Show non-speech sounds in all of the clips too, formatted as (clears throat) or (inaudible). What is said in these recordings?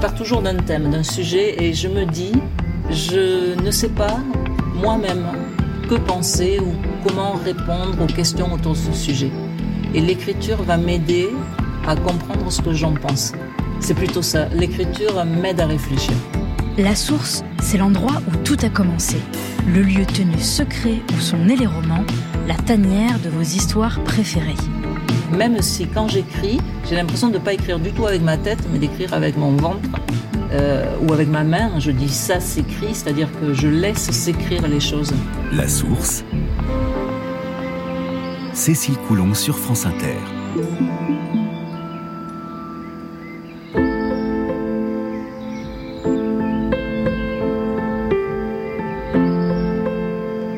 Je pars toujours d'un thème, d'un sujet, et je me dis, je ne sais pas moi-même que penser ou comment répondre aux questions autour de ce sujet. Et l'écriture va m'aider à comprendre ce que j'en pense. C'est plutôt ça. L'écriture m'aide à réfléchir. La source, c'est l'endroit où tout a commencé. Le lieu tenu secret où sont nés les romans, la tanière de vos histoires préférées même si quand j'écris, j'ai l'impression de ne pas écrire du tout avec ma tête, mais d'écrire avec mon ventre euh, ou avec ma main. Je dis ça s'écrit, c'est-à-dire que je laisse s'écrire les choses. La source. Cécile Coulon sur France Inter.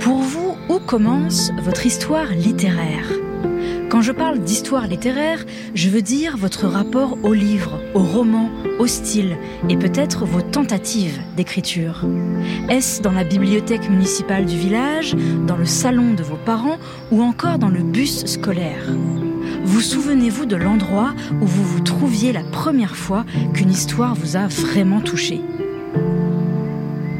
Pour vous, où commence votre histoire littéraire? Quand je parle d'histoire littéraire, je veux dire votre rapport au livre, au roman, au style et peut-être vos tentatives d'écriture. Est-ce dans la bibliothèque municipale du village, dans le salon de vos parents ou encore dans le bus scolaire? Vous souvenez-vous de l'endroit où vous vous trouviez la première fois qu'une histoire vous a vraiment touché?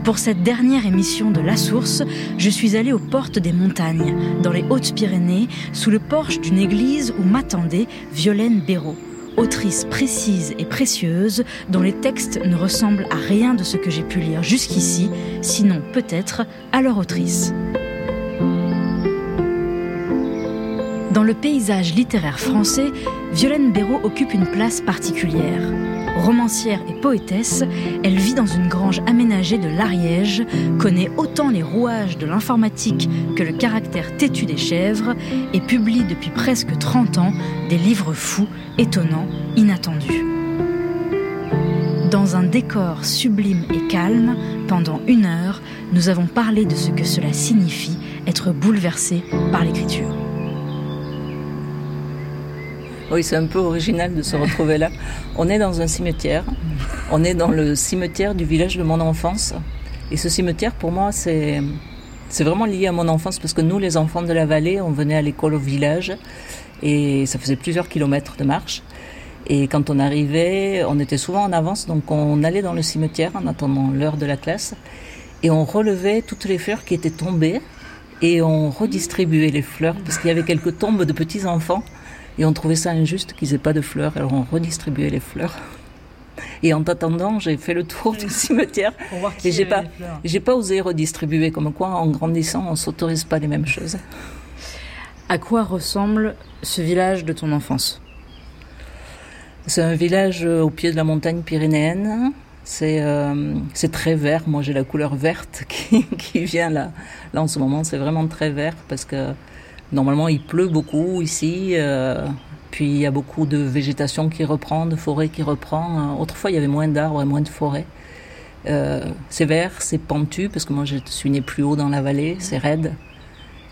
Pour cette dernière émission de La Source, je suis allée aux portes des montagnes, dans les Hautes-Pyrénées, sous le porche d'une église où m'attendait Violaine Béraud, autrice précise et précieuse dont les textes ne ressemblent à rien de ce que j'ai pu lire jusqu'ici, sinon peut-être à leur autrice. Dans le paysage littéraire français, Violaine Béraud occupe une place particulière. Romancière et poétesse, elle vit dans une grange aménagée de l'Ariège, connaît autant les rouages de l'informatique que le caractère têtu des chèvres et publie depuis presque 30 ans des livres fous, étonnants, inattendus. Dans un décor sublime et calme, pendant une heure, nous avons parlé de ce que cela signifie être bouleversé par l'écriture. Oui, c'est un peu original de se retrouver là. On est dans un cimetière. On est dans le cimetière du village de mon enfance. Et ce cimetière, pour moi, c'est c'est vraiment lié à mon enfance parce que nous, les enfants de la vallée, on venait à l'école au village et ça faisait plusieurs kilomètres de marche. Et quand on arrivait, on était souvent en avance, donc on allait dans le cimetière en attendant l'heure de la classe et on relevait toutes les fleurs qui étaient tombées et on redistribuait les fleurs parce qu'il y avait quelques tombes de petits enfants et on trouvait ça injuste qu'ils aient pas de fleurs, alors on redistribuait les fleurs. Et en t'attendant, j'ai fait le tour du cimetière et j'ai pas, j'ai pas osé redistribuer. Comme quoi, en grandissant, on s'autorise pas les mêmes choses. À quoi ressemble ce village de ton enfance? C'est un village au pied de la montagne pyrénéenne. C'est euh, c'est très vert. Moi, j'ai la couleur verte (laughs) qui, qui vient là. Là, en ce moment, c'est vraiment très vert parce que Normalement, il pleut beaucoup ici. Euh, puis il y a beaucoup de végétation qui reprend, de forêt qui reprend. Autrefois, il y avait moins d'arbres et moins de forêts. Euh, c'est vert, c'est pentu, parce que moi je suis né plus haut dans la vallée, c'est raide.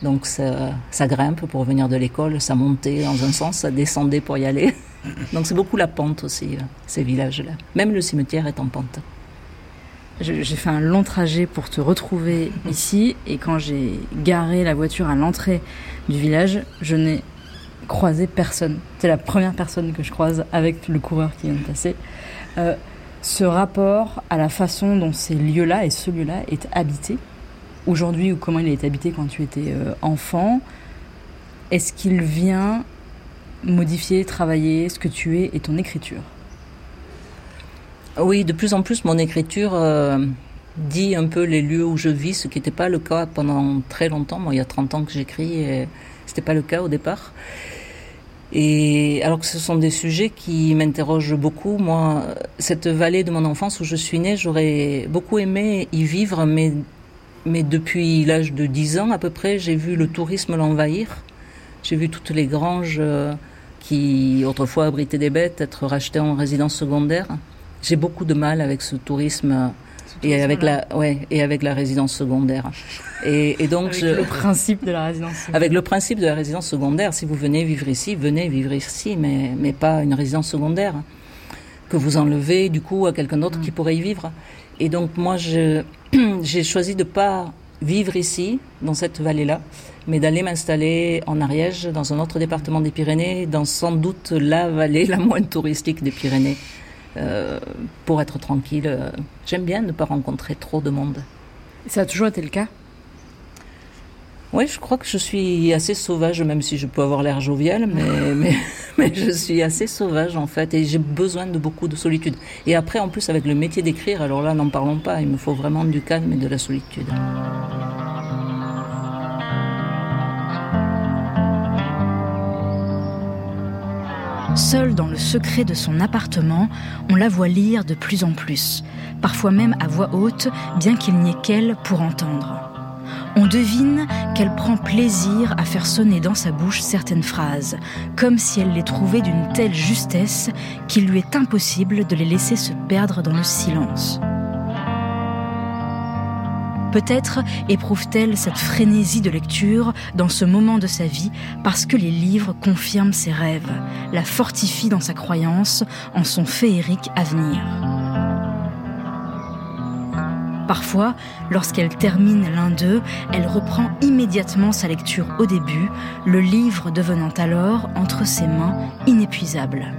Donc ça, ça grimpe pour venir de l'école, ça montait dans un sens, ça descendait pour y aller. (laughs) Donc c'est beaucoup la pente aussi, euh, ces villages-là. Même le cimetière est en pente. J'ai fait un long trajet pour te retrouver ici et quand j'ai garé la voiture à l'entrée du village, je n'ai croisé personne. C'est la première personne que je croise avec le coureur qui vient de passer. Euh, ce rapport à la façon dont ces lieux-là et ce lieu-là est habité, aujourd'hui ou comment il est habité quand tu étais euh, enfant, est-ce qu'il vient modifier, travailler ce que tu es et ton écriture? Oui, de plus en plus, mon écriture euh, dit un peu les lieux où je vis, ce qui n'était pas le cas pendant très longtemps. Moi, il y a 30 ans que j'écris et c'était pas le cas au départ. Et alors que ce sont des sujets qui m'interrogent beaucoup. Moi, cette vallée de mon enfance où je suis née, j'aurais beaucoup aimé y vivre, mais mais depuis l'âge de 10 ans à peu près, j'ai vu le tourisme l'envahir. J'ai vu toutes les granges euh, qui autrefois abritaient des bêtes être rachetées en résidence secondaire. J'ai beaucoup de mal avec ce tourisme et avec la ouais et avec la résidence secondaire et, et donc avec le principe de la résidence secondaire. avec le principe de la résidence secondaire si vous venez vivre ici venez vivre ici mais mais pas une résidence secondaire que vous enlevez du coup à quelqu'un d'autre qui mm. pourrait y vivre et donc moi je (clears throat) j'ai choisi de pas vivre ici dans cette vallée là mais d'aller m'installer en Ariège dans un autre département des Pyrénées dans sans doute la vallée (laughs) la moins touristique des Pyrénées euh, pour être tranquille. J'aime bien ne pas rencontrer trop de monde. Ça a toujours été le cas? Oui, je crois que je suis assez sauvage, même si je peux avoir l'air jovial, mais, (laughs) mais, mais, je suis assez sauvage en fait, et j'ai besoin de beaucoup de solitude. Et après, en plus, avec le métier d'écrire, alors là, n'en parlons pas, il me faut vraiment du calme et de la solitude. Seule dans le secret de son appartement, on la voit lire de plus en plus, parfois même à voix haute, bien qu'il n'y ait qu'elle pour entendre. On devine qu'elle prend plaisir à faire sonner dans sa bouche certaines phrases, comme si elle les trouvait d'une telle justesse qu'il lui est impossible de les laisser se perdre dans le silence. Peut-être éprouve-t-elle cette frénésie de lecture dans ce moment de sa vie parce que les livres confirment ses rêves, la fortifient dans sa croyance en son féerique avenir. Parfois, lorsqu'elle termine l'un d'eux, elle reprend immédiatement sa lecture au début, le livre devenant alors entre ses mains inépuisable.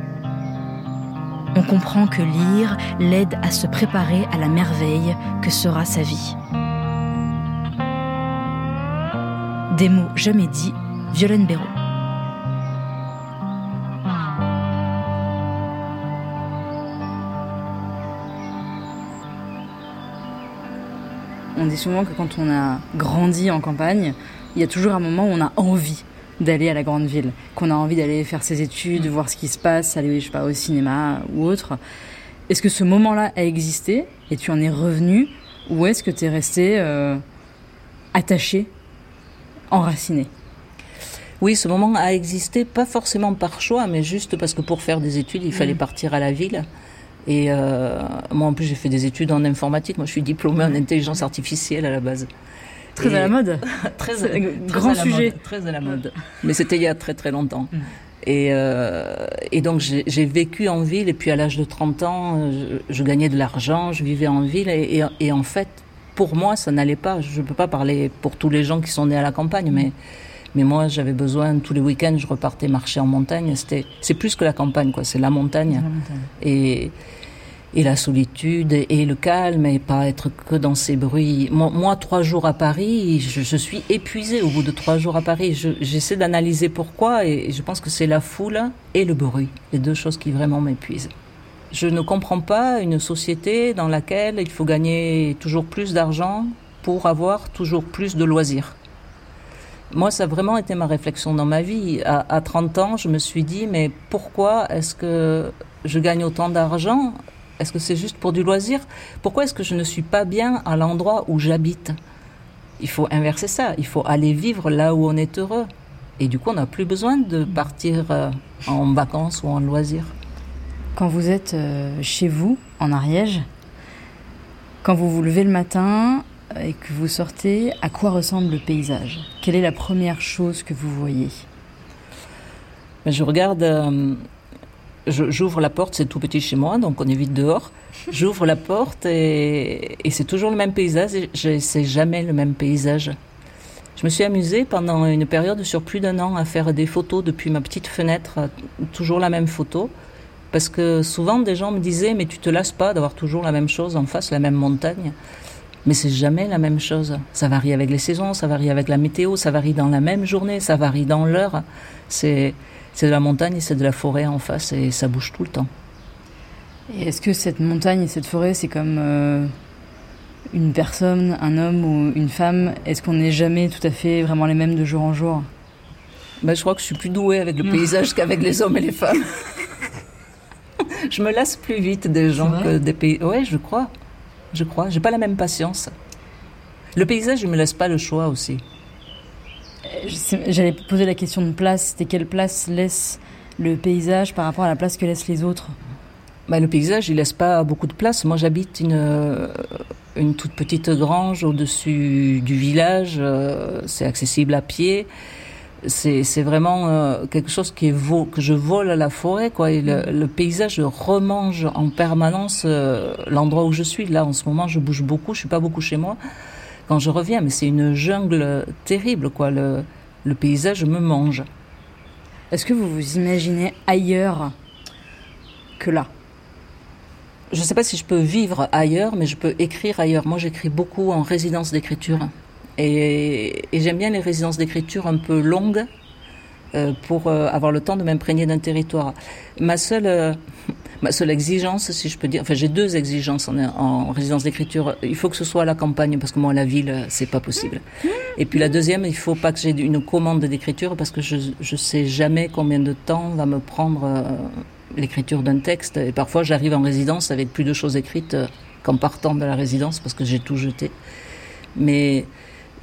On comprend que lire l'aide à se préparer à la merveille que sera sa vie. Des mots jamais dits, Violaine Béraud. On dit souvent que quand on a grandi en campagne, il y a toujours un moment où on a envie d'aller à la grande ville, qu'on a envie d'aller faire ses études, voir ce qui se passe, aller je sais pas, au cinéma ou autre. Est-ce que ce moment-là a existé et tu en es revenu ou est-ce que tu es resté euh, attaché enraciné. Oui, ce moment a existé, pas forcément par choix, mais juste parce que pour faire des études, il fallait mm. partir à la ville. Et euh, moi, en plus, j'ai fait des études en informatique. Moi, je suis diplômée en intelligence artificielle à la base. Très à la mode. (laughs) très, grand sujet. très à la mode. Mais c'était il y a très très longtemps. Mm. Et, euh, et, donc j'ai vécu en ville et puis à l'âge de 30 ans, je, gagnais de l'argent, je vivais en ville et, et, en fait pour moi, ça n'allait pas. Je ne peux pas parler pour tous les gens qui sont nés à la campagne, mais, mais moi, j'avais besoin, tous les week-ends, je repartais marcher en montagne. C'était, c'est plus que la campagne, quoi. C'est la montagne. Et, et la solitude et le calme et pas être que dans ces bruits. Moi, trois jours à Paris, je, suis épuisée au bout de trois jours à Paris. j'essaie d'analyser pourquoi et je pense que c'est la foule et le bruit, les deux choses qui vraiment m'épuisent. Je ne comprends pas une société dans laquelle il faut gagner toujours plus d'argent pour avoir toujours plus de loisirs. Moi, ça a vraiment été ma réflexion dans ma vie. À, 30 ans, je me suis dit, mais pourquoi est-ce que je gagne autant d'argent? Est-ce que c'est juste pour du loisir? Pourquoi est-ce que je ne suis pas bien à l'endroit où j'habite? Il faut inverser ça. Il faut aller vivre là où on est heureux. Et du coup, on n'a plus besoin de partir euh, en vacances ou en loisirs. Quand vous êtes euh, chez vous, en Ariège, quand vous vous levez le matin euh, et que vous sortez, à quoi ressemble le paysage? Quelle est la première chose que vous voyez? Ben, Je regarde, euh, j'ouvre la porte, c'est tout petit chez moi, donc on est vite dehors. J'ouvre la porte et, et c'est toujours le même paysage, c'est jamais le même paysage. Je me suis amusée pendant une période sur plus d'un an à faire des photos depuis ma petite fenêtre, toujours la même photo. Parce que souvent, des gens me disaient, mais tu te lasses pas d'avoir toujours la même chose en face, la même montagne. Mais c'est jamais la même chose. Ça varie avec les saisons, ça varie avec la météo, ça varie dans la même journée, ça varie dans l'heure. C'est, c'est de la montagne et c'est de la forêt en face et ça bouge tout le temps. Et est-ce que cette montagne et cette forêt, c'est comme euh, une personne, un homme ou une femme? Est-ce qu'on n'est jamais tout à fait vraiment les mêmes de jour en jour? Ben, Je crois que je suis plus douée avec le paysage qu'avec les hommes et les femmes. (laughs) (laughs) je me lasse plus vite des gens que des pays. Ouais, je crois. Je crois. J'ai pas la même patience. Le paysage, je me laisse pas le choix aussi. J'allais poser la question de place. C'était quelle place laisse le paysage par rapport à la place que laissent les autres? Bah, Le paysage, il laisse pas beaucoup de place. Moi, j'habite une, euh, une toute petite grange au-dessus du village. Euh, c'est accessible à pied. C'est vraiment euh, quelque chose qui est que je vole à la forêt. Quoi. Et le, paysage remange en permanence l'endroit où je suis. Là, en ce moment, je bouge beaucoup. Je suis pas beaucoup chez moi quand je reviens. Mais c'est une jungle terrible. Quoi. Le, le paysage me mange. Est-ce que vous vous imaginez ailleurs que là? Je ne sais pas si je peux vivre ailleurs, mais je peux écrire ailleurs. Moi, j'écris beaucoup en résidence d'écriture. Et, j'aime bien les résidences d'écriture un peu longues euh, pour euh, avoir le temps de m'imprégner d'un territoire. Ma seule, euh, (laughs) ma seule exigence, si je peux dire, enfin j'ai deux exigences en, résidence d'écriture. Il faut que ce soit à la campagne parce que moi la ville c'est pas possible. Et puis la deuxième, il faut pas que j'ai une commande d'écriture parce que je je sais jamais combien de temps va me prendre euh, l'écriture d'un texte. Et parfois j'arrive en résidence avec plus de choses écrites euh, qu'en partant de la résidence parce que j'ai tout jeté. Mais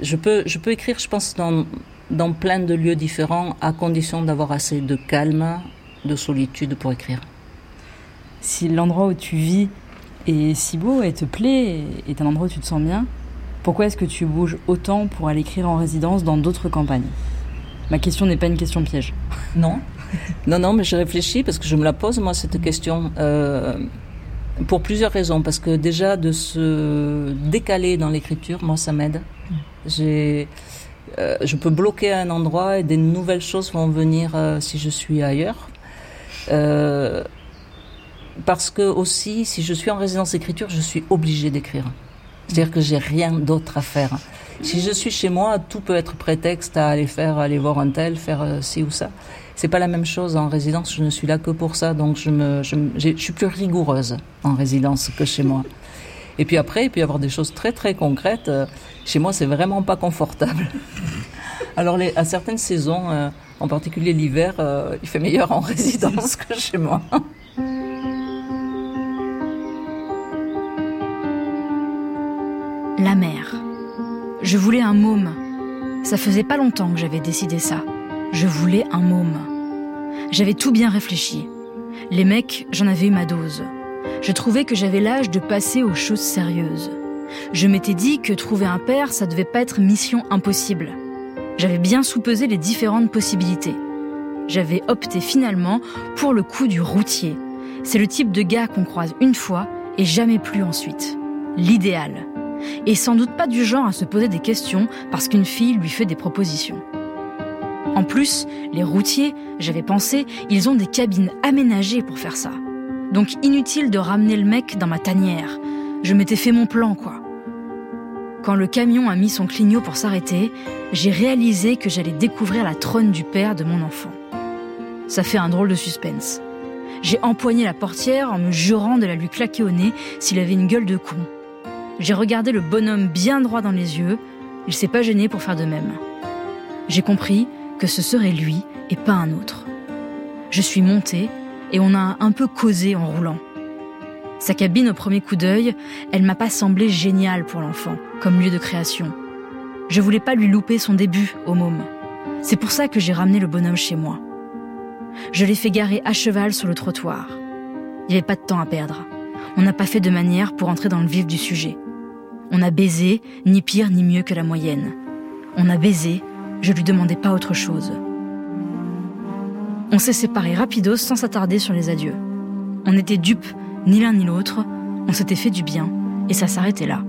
je peux je peux écrire, je pense dans dans plein de lieux différents à condition d'avoir assez de calme, de solitude pour écrire si l'endroit où tu vis est si beau et te plaît, est un endroit où tu te sens bien, pourquoi est-ce que tu bouges autant pour aller écrire en résidence dans d'autres campagnes? Ma question n'est pas une question piège. (laughs) Non. non, non, mais je réfléchis parce que je me la pose, moi, cette question. Euh, pour plusieurs raisons. Parce que déjà, de se décaler dans l'écriture, moi, ça m'aide. Euh, je peux bloquer un endroit et des nouvelles choses vont venir euh, si je suis ailleurs. Euh, parce que aussi, si je suis en résidence d'écriture, je suis obligée d'écrire. C'est-à-dire que j'ai rien d'autre à faire. Si je suis chez moi, tout peut être prétexte à aller faire, aller voir un tel, faire ci ou ça. C'est pas la même chose en résidence. Je ne suis là que pour ça, donc je me, je suis plus rigoureuse en résidence que chez moi. Et puis après, il peut y avoir des choses très très concrètes. Euh, chez moi, c'est vraiment pas confortable. (laughs) Alors, les, à certaines saisons, euh, en particulier l'hiver, il fait meilleur en résidence que chez moi. la mer. Je voulais un môme. Ça faisait pas longtemps que j'avais décidé ça. Je voulais un môme. J'avais tout bien réfléchi. Les mecs, j'en avais eu ma dose. Je trouvais que j'avais l'âge de passer aux choses sérieuses. Je m'étais dit que trouver un père, ça devait pas être mission impossible. J'avais bien soupesé les différentes possibilités. J'avais opté finalement pour le coup du routier. C'est le type de gars qu'on croise une fois et jamais plus ensuite. L'idéal et sans doute pas du genre à se poser des questions parce qu'une fille lui fait des propositions. En plus, les routiers, j'avais pensé, ils ont des cabines aménagées pour faire ça. Donc inutile de ramener le mec dans ma tanière. Je m'étais fait mon plan, quoi. Quand le camion a mis son clignot pour s'arrêter, j'ai réalisé que j'allais découvrir la trône du père de mon enfant. Ça fait un drôle de suspense. J'ai empoigné la portière en me jurant de la lui claquer au nez s'il avait une gueule de con. J'ai regardé le bonhomme bien droit dans les yeux, il s'est pas gêné pour faire de même. J'ai compris que ce serait lui et pas un autre. Je suis montée et on a un peu causé en roulant. Sa cabine au premier coup d'œil, elle m'a pas semblé géniale pour l'enfant, comme lieu de création. Je voulais pas lui louper son début au môme. C'est pour ça que j'ai ramené le bonhomme chez moi. Je l'ai fait garer à cheval sur le trottoir. Il n'y avait pas de temps à perdre. On n'a pas fait de manière pour entrer dans le vif du sujet. On a baisé, ni pire ni mieux que la moyenne. On a baisé, je lui demandais pas autre chose. On s'est séparés rapidos sans s'attarder sur les adieux. On n'était dupes, ni l'un ni l'autre, on s'était fait du bien, et ça s'arrêtait là.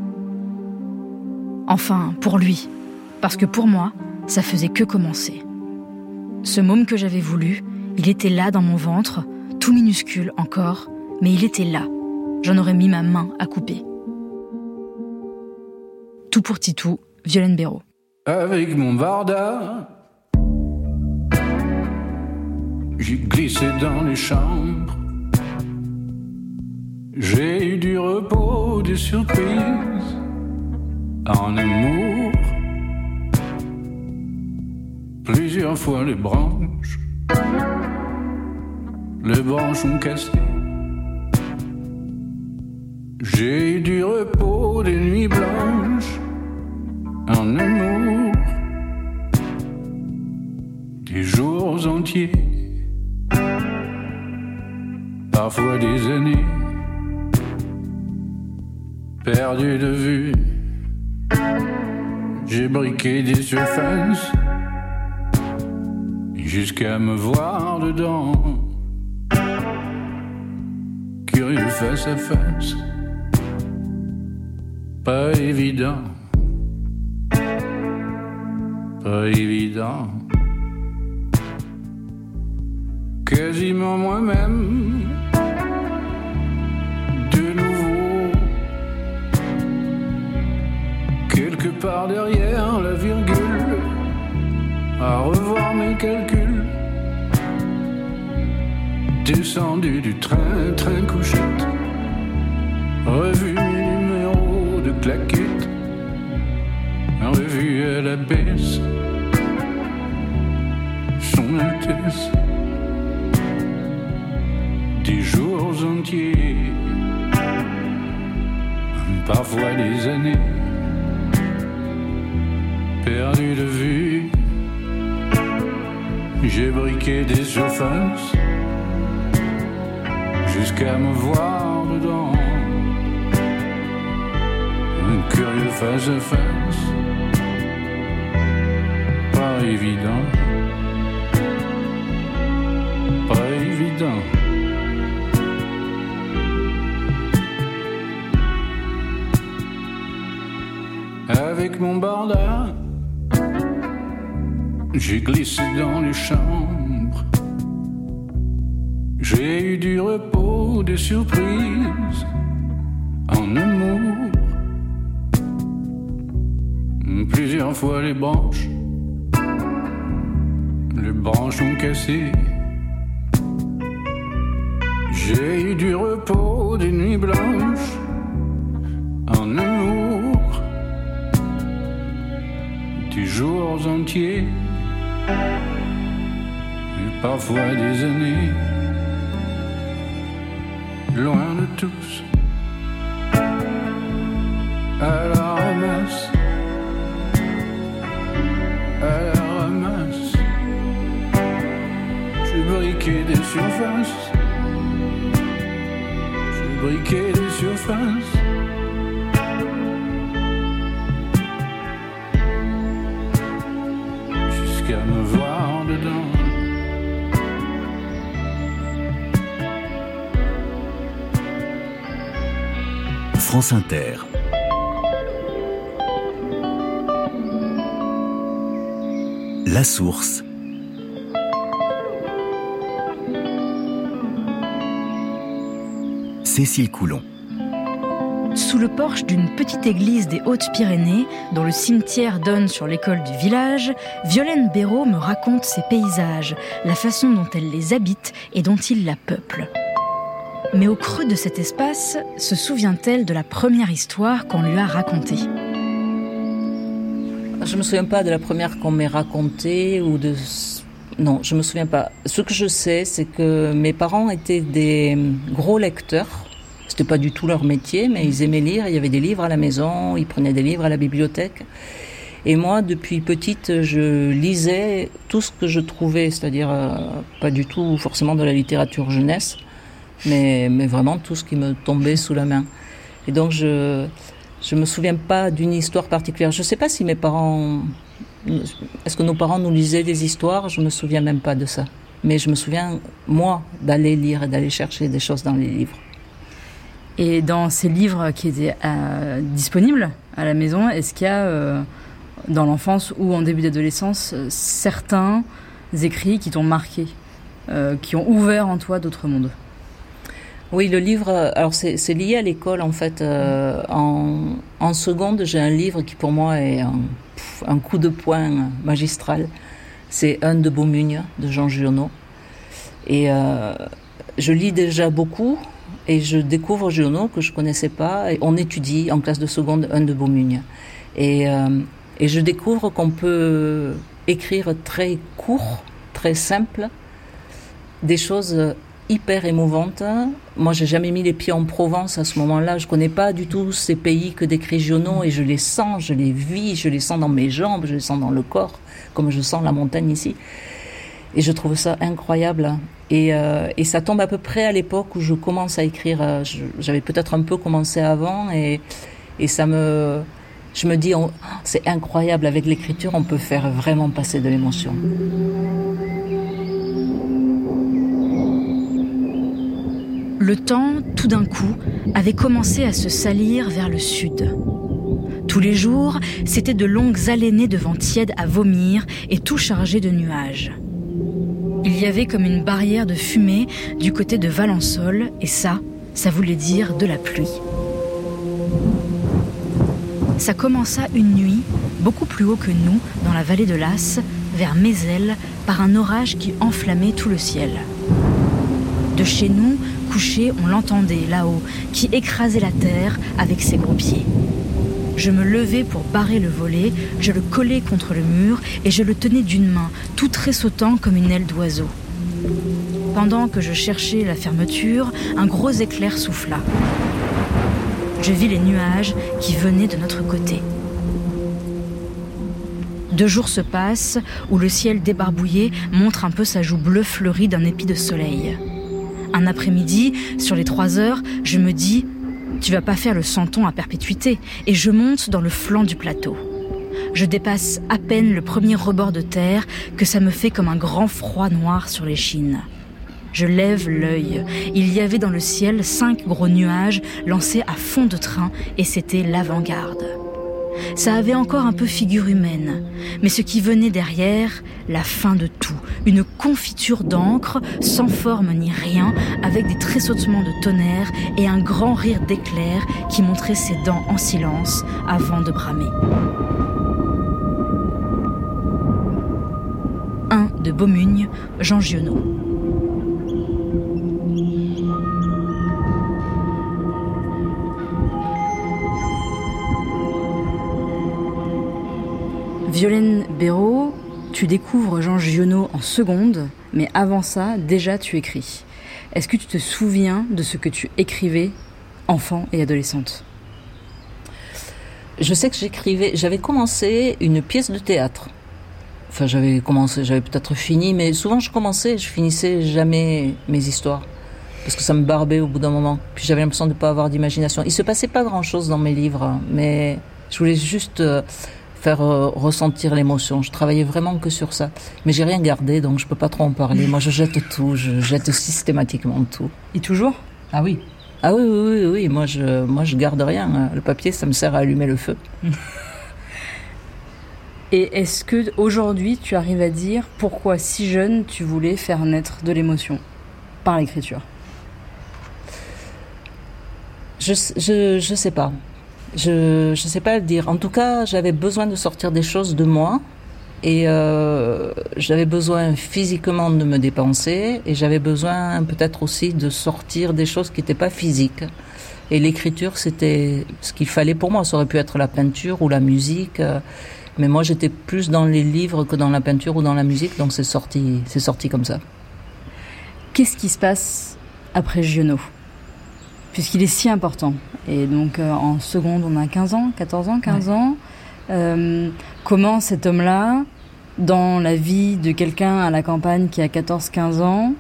Enfin, pour lui, parce que pour moi, ça faisait que commencer. Ce môme que j'avais voulu, il était là dans mon ventre, tout minuscule encore, mais il était là. J'en aurais mis ma main à couper. Tout pour Titou, Violaine Béraud. Avec mon Varda, j'ai glissé dans les chambres. J'ai eu du repos, des surprises, en amour. Plusieurs fois les branches, les branches ont cassé. J'ai eu du repos, des nuits blanches en amour, des jours entiers, parfois des années, perdus de vue. J'ai briqué des surfaces jusqu'à me voir dedans. Curieux face à face, pas évident, pas évident. Quasiment moi-même, part derrière la virgule, à revoir mes calculs. Descendu du train, train couchette, revu mes numéros de claquettes, revu à la baisse, son Altesse, des jours entiers, parfois des années, de vue. J'ai briqué des surfaces jusqu'à me voir dedans. Un curieux face à face, pas évident, pas évident. Avec mon barda, j'ai glissé dans les chambres. J'ai eu du repos, des surprises en amour. Plusieurs fois les branches, les branches ont cassé. J'ai eu du repos, des nuits blanches en amour. Des jours entiers et parfois des années loin France Inter. La source. Cécile Coulon. Sous le porche d'une petite église des Hautes-Pyrénées, dont le cimetière donne sur l'école du village, Violaine Béraud me raconte ses paysages, la façon dont elle les habite et dont il la peuple. Mais au creux de cet espace, se souvient-elle de la première histoire qu'on lui a racontée? Je me souviens pas de la première qu'on m'ait racontée ou de. Non, je me souviens pas. Ce que je sais, c'est que mes parents étaient des gros lecteurs. C'était pas du tout leur métier, mais ils aimaient lire. Il y avait des livres à la maison, ils prenaient des livres à la bibliothèque. Et moi, depuis petite, je lisais tout ce que je trouvais, c'est-à-dire euh, pas du tout forcément de la littérature jeunesse, mais, mais vraiment tout ce qui me tombait sous la main. Et donc, je je me souviens pas d'une histoire particulière. Je sais pas si mes parents, est-ce que nos parents nous lisaient des histoires? Je me souviens même pas de ça. Mais je me souviens moi d'aller lire et d'aller chercher des choses dans les livres. Et dans ces livres qui étaient euh, disponibles à la maison, est-ce qu'il y a, euh, dans l'enfance ou en début d'adolescence, euh, certains écrits qui t'ont marqué, qui ont ouvert en toi d'autres mondes? Oui, le livre, euh, alors c'est lié à l'école en fait. Euh, en, en seconde, j'ai un livre qui pour moi est un, un coup de poing magistral. C'est Un de Beaumugne de Jean Giono. Et euh, je lis déjà beaucoup et je découvre Giono que je connaissais pas. Et on étudie en classe de seconde Un de Beaumugne. Et, euh, et je découvre qu'on peut écrire très court, très simple, des choses hyper émouvante. Moi, j'ai jamais mis les pieds en Provence à ce moment-là. Je connais pas du tout ces pays que décrit Giono et je les sens, je les vis, je les sens dans mes jambes, je les sens dans le corps, comme je sens la montagne ici. Et je trouve ça incroyable. Et, euh, ça tombe à peu près à l'époque où je commence à écrire. Euh, J'avais peut-être un peu commencé avant et, et ça me, je me dis, on- c'est incroyable avec l'écriture, on peut faire vraiment passer de l'émotion. Le temps, tout d'un coup, avait commencé à se salir vers le sud. Tous les jours, c'était de longues alénées de vent tiède à vomir et tout chargé de nuages. Il y avait comme une barrière de fumée du côté de Valençol, et ça, ça voulait dire de la pluie. Ça commença une nuit, beaucoup plus haut que nous, dans la vallée de l'As, vers Mézel, par un orage qui enflammait tout le ciel. De chez nous, couché, on l'entendait là-haut, qui écrasait la terre avec ses gros pieds. Je me levai pour barrer le volet, je le collai contre le mur et je le tenais d'une main, tout tressautant comme une aile d'oiseau. Pendant que je cherchais la fermeture, un gros éclair souffla. Je vis les nuages qui venaient de notre côté. Deux jours se passent où le ciel débarbouillé montre un peu sa joue bleue fleurie d'un épi de soleil. Un après-midi, sur les trois heures, je me dis Tu vas pas faire le centon à perpétuité, et je monte dans le flanc du plateau. Je dépasse à peine le premier rebord de terre que ça me fait comme un grand froid noir sur l'échine. Je lève l'œil. Il y avait dans le ciel cinq gros nuages lancés à fond de train et c'était l'avant-garde. Ça avait encore un peu figure humaine, mais ce qui venait derrière, la fin de tout, une confiture d'encre, sans forme ni rien, avec des tressautements de tonnerre et un grand rire d'éclair qui montrait ses dents en silence avant de bramer. Un de Beaumugne, Jean Giono. Violaine Béraud, tu découvres Jean Giono en seconde, mais avant ça, déjà tu écris. Est-ce que tu te souviens de ce que tu écrivais enfant et adolescente? Je sais que j'écrivais, j'avais commencé une pièce de théâtre. Enfin, j'avais commencé, j'avais peut-être fini, mais souvent je commençais, je finissais jamais mes histoires. Parce que ça me barbait au bout d'un moment. Puis j'avais l'impression de ne pas avoir d'imagination. Il se passait pas grand chose dans mes livres, mais je voulais juste euh, faire euh, ressentir l'émotion. Je travaillais vraiment que sur ça. Mais j'ai rien gardé, donc je peux pas trop en parler. Moi, je jette tout, je jette systématiquement tout. Et toujours? Ah oui. Ah oui, oui, oui, oui. Moi, je, moi, je garde rien. Le papier, ça me sert à allumer le feu. (laughs) Et est-ce que aujourd'hui tu arrives à dire pourquoi si jeune tu voulais faire naître de l'émotion par l'écriture? Je, je, je sais pas. Je, je sais pas le dire. En tout cas, j'avais besoin de sortir des choses de moi. Et euh, j'avais besoin physiquement de me dépenser. Et j'avais besoin peut-être aussi de sortir des choses qui n'étaient pas physiques. Et l'écriture, c'était ce qu'il fallait pour moi. Ça aurait pu être la peinture ou la musique. euh, Mais moi, j'étais plus dans les livres que dans la peinture ou dans la musique. Donc c'est sorti, c'est sorti comme ça. Qu'est-ce qui se passe après Giono? Puisqu'il est si important. Et donc euh, en seconde, on a 15 ans, 14 ans, 15 ans. Euh, comment cet homme-là, dans la vie de quelqu'un à la campagne qui a 14-15 ans,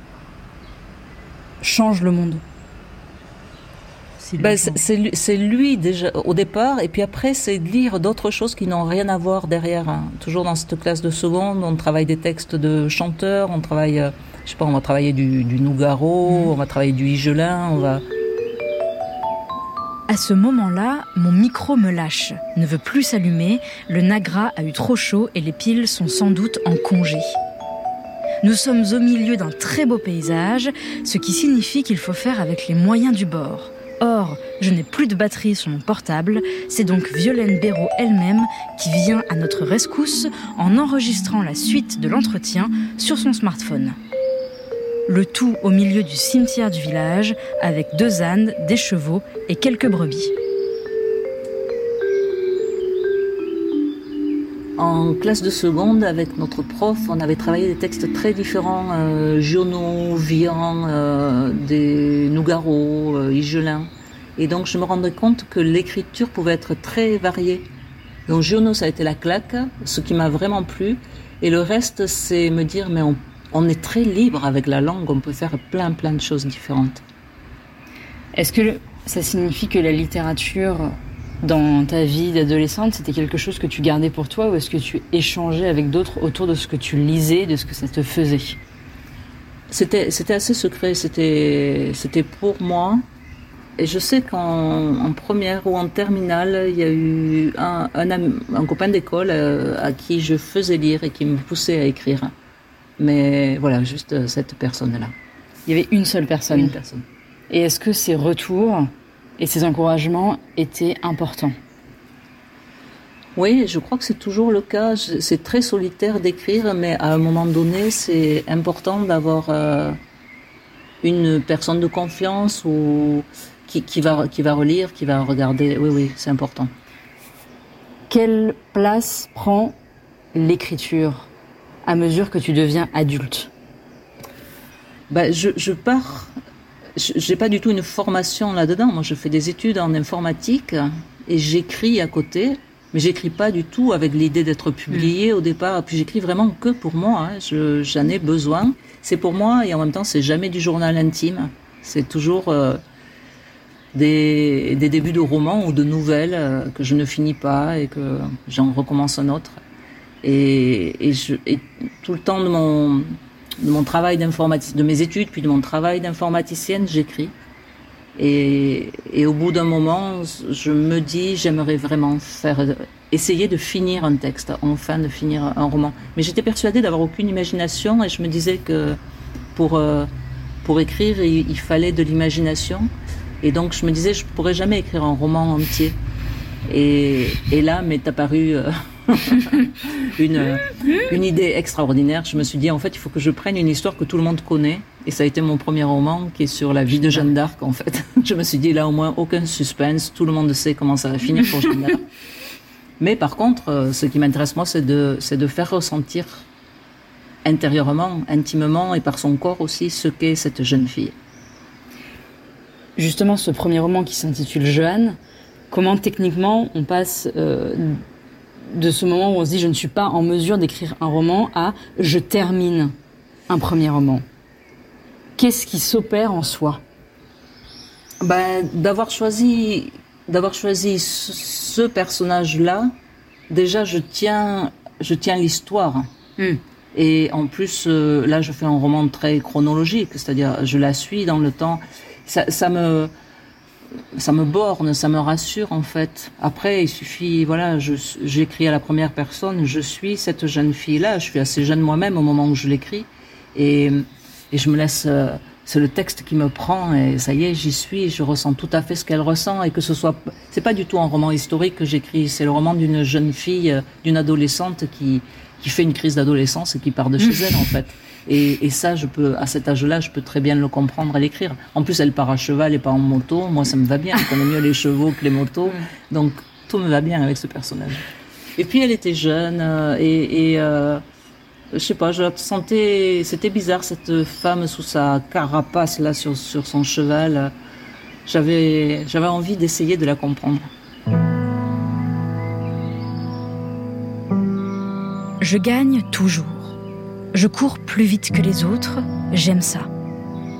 change le monde? Ben, c'est- lui- déjà au départ, et puis après c'est de lire d'autres choses qui n'ont rien à voir derrière. hein. Toujours dans cette classe de seconde, on travaille des textes de chanteurs, on travaille, euh, je sais pas, on va travailler du, du Nougaro, on va travailler du Higelin, on va. À ce moment-là, mon micro me lâche, ne veut plus s'allumer, le Nagra a eu trop chaud et les piles sont sans doute en congé. Nous sommes au milieu d'un très beau paysage, ce qui signifie qu'il faut faire avec les moyens du bord. Or, je n'ai plus de batterie sur mon portable, c'est donc Violaine Béraud elle-même qui vient à notre rescousse en enregistrant la suite de l'entretien sur son smartphone. Le tout au milieu du cimetière du village, avec deux ânes, des chevaux et quelques brebis. En classe de seconde, avec notre prof, on avait travaillé des textes très différents, euh, Giono, Vian, euh, des Nougaro, euh, Higelin. Et donc je me rendais compte que l'écriture pouvait être très variée. Donc Giono, ça a été la claque, ce qui m'a vraiment plu. Et le reste, c'est me dire, mais on, on est très libre avec la langue, on peut faire plein plein de choses différentes. Est-ce que le- ça signifie que la littérature dans ta vie d'adolescente, c'était quelque chose que tu gardais pour toi ou est-ce que tu échangeais avec d'autres autour de ce que tu lisais, de ce que ça te faisait? C'était, c'était assez secret, c'était, c'était pour moi. Et je sais qu'en en première ou en terminale, il y a eu un, un, un copain d'école euh, à qui je faisais lire et qui me poussait à écrire. Mais voilà, juste euh, cette personne-là. Il y avait une seule personne. Une personne. Et est-ce que ces retours et ces encouragements étaient importants? Oui, je crois que c'est toujours le cas. C'est très solitaire d'écrire, mais à un moment donné, c'est important d'avoir euh, une personne de confiance ou qui, qui va qui va relire, qui va regarder. Oui, oui, c'est important. Quelle place prend l'écriture? À mesure que tu deviens adulte Ben, je, je pars. je- J'ai pas du tout une formation là-dedans. Moi, je fais des études en informatique et j'écris à côté. Mais j'écris pas du tout avec l'idée d'être publié au départ. Puis j'écris vraiment que pour moi. hein. Je- J'en ai besoin. C'est pour moi et en même temps, c'est jamais du journal intime. C'est toujours euh, des, des débuts de romans ou de nouvelles euh, que je ne finis pas et que j'en recommence un autre. Et, et, je, et tout le temps de mon, de mon travail d'informaticien, de mes études, puis de mon travail d'informaticienne, j'écris. Et, et au bout d'un moment, je me dis, j'aimerais vraiment faire, essayer de finir un texte, enfin de finir un roman. Mais j'étais persuadée d'avoir aucune imagination et je me disais que pour, euh, pour écrire, il, il fallait de l'imagination. Et donc je me disais, je pourrais jamais écrire un roman entier. Et, et là m'est apparue euh, (laughs) une, une idée extraordinaire. Je me suis dit, en fait, il faut que je prenne une histoire que tout le monde connaît. Et ça a été mon premier roman qui est sur la vie de Jeanne d'Arc, en fait. (laughs) Je me suis dit, là, au moins, aucun suspense. Tout le monde sait comment ça va finir pour Jeanne d'Arc. (laughs) Mais par contre, euh, ce qui m'intéresse, moi, c'est de, c'est de faire ressentir intérieurement, intimement et par son corps aussi ce qu'est cette jeune fille. Justement, ce premier roman qui s'intitule Joanne, comment techniquement on passe euh, de ce moment où on se dit je ne suis pas en mesure d'écrire un roman à je termine un premier roman Qu'est-ce qui s'opère en soi? Ben, d'avoir choisi, d'avoir choisi ce, ce personnage-là, déjà je tiens, je tiens l'histoire. Hmm. Et en plus, euh, là, je fais un roman très chronologique, c'est-à-dire je la suis dans le temps. Ça, ça me, ça me borne, ça me rassure en fait. Après, il suffit, voilà, j'écris à la première personne, je suis cette jeune fille-là. Je suis assez jeune moi-même au moment où je l'écris, et, et je me laisse. euh, c'est le texte qui me prend et ça y est, j'y suis. Je ressens tout à fait ce qu'elle ressent et que ce soit. C'est pas du tout un roman historique que j'écris. C'est le roman d'une jeune fille, euh, d'une adolescente qui qui fait une crise d'adolescence et qui part de chez elle en fait. Et, et ça, je peux, à cet âge-là, je peux très bien le comprendre et l'écrire. En plus, elle part à cheval et pas en moto. Moi, ça me va bien. Je connais mieux les chevaux que les motos. Donc, tout me va bien avec ce personnage. Et puis, elle était jeune euh, et, et euh, je sais pas, je la sentais, c'était bizarre cette femme sous sa carapace là sur, sur son cheval. J'avais, j'avais envie d'essayer de la comprendre. Je gagne toujours. Je cours plus vite que les autres, j'aime ça.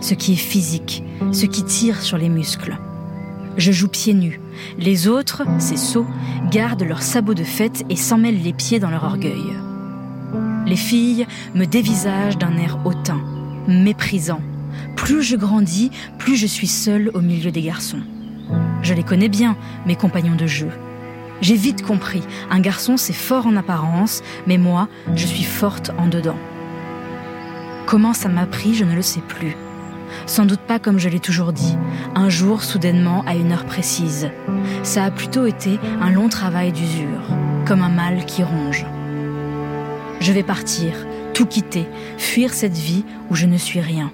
Ce qui est physique, ce qui tire sur les muscles. Je joue pieds nus. Les autres, ces sots, gardent leurs sabots de fête et s'emmêlent les pieds dans leur orgueil. Les filles me dévisagent d'un air hautain, méprisant. Plus je grandis, plus je suis seule au milieu des garçons. Je les connais bien, mes compagnons de jeu. J'ai vite compris, un garçon c'est fort en apparence, mais moi, je suis forte en dedans. Comment ça m'a pris, je ne le sais plus. Sans doute pas comme je l'ai toujours dit, un jour soudainement à une heure précise. Ça a plutôt été un long travail d'usure, comme un mal qui ronge. Je vais partir, tout quitter, fuir cette vie où je ne suis rien.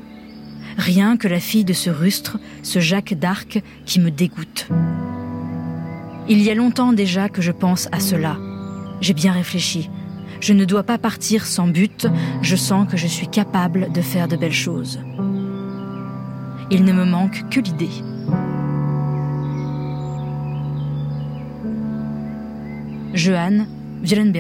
Rien que la fille de ce rustre, ce Jacques d'Arc qui me dégoûte. Il y a longtemps déjà que je pense à cela. J'ai bien réfléchi. Je ne dois pas partir sans but, je sens que je suis capable de faire de belles choses. Il ne me manque que l'idée. Johan Violaine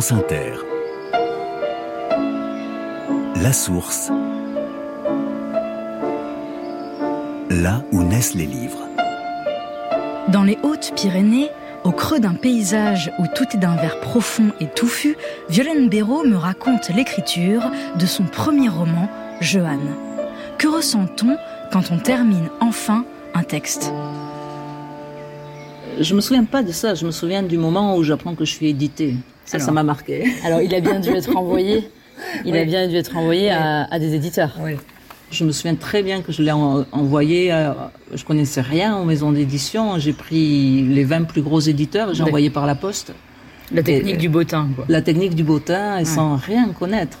France Inter. La source. Là où naissent les livres. Dans les Hautes-Pyrénées, au creux d'un paysage où tout est d'un vert profond et touffu, Violaine Béraud me raconte l'écriture de son premier roman, Johan. Que ressent-on quand on termine enfin un texte? Je me souviens pas de ça. Je me souviens du moment où j'apprends que je suis édité. Ça, Alors. ça m'a marqué. Alors, il a bien dû être envoyé. (laughs) Il a Oui. bien dû être envoyé à, à des éditeurs. Je me souviens très bien que je l'ai en- envoyé. À, je connaissais rien aux maisons d'édition. J'ai pris les 20 plus gros éditeurs. et J'ai envoyé par la poste. La technique Et- du bottin, quoi. La technique du bottin et sans rien connaître.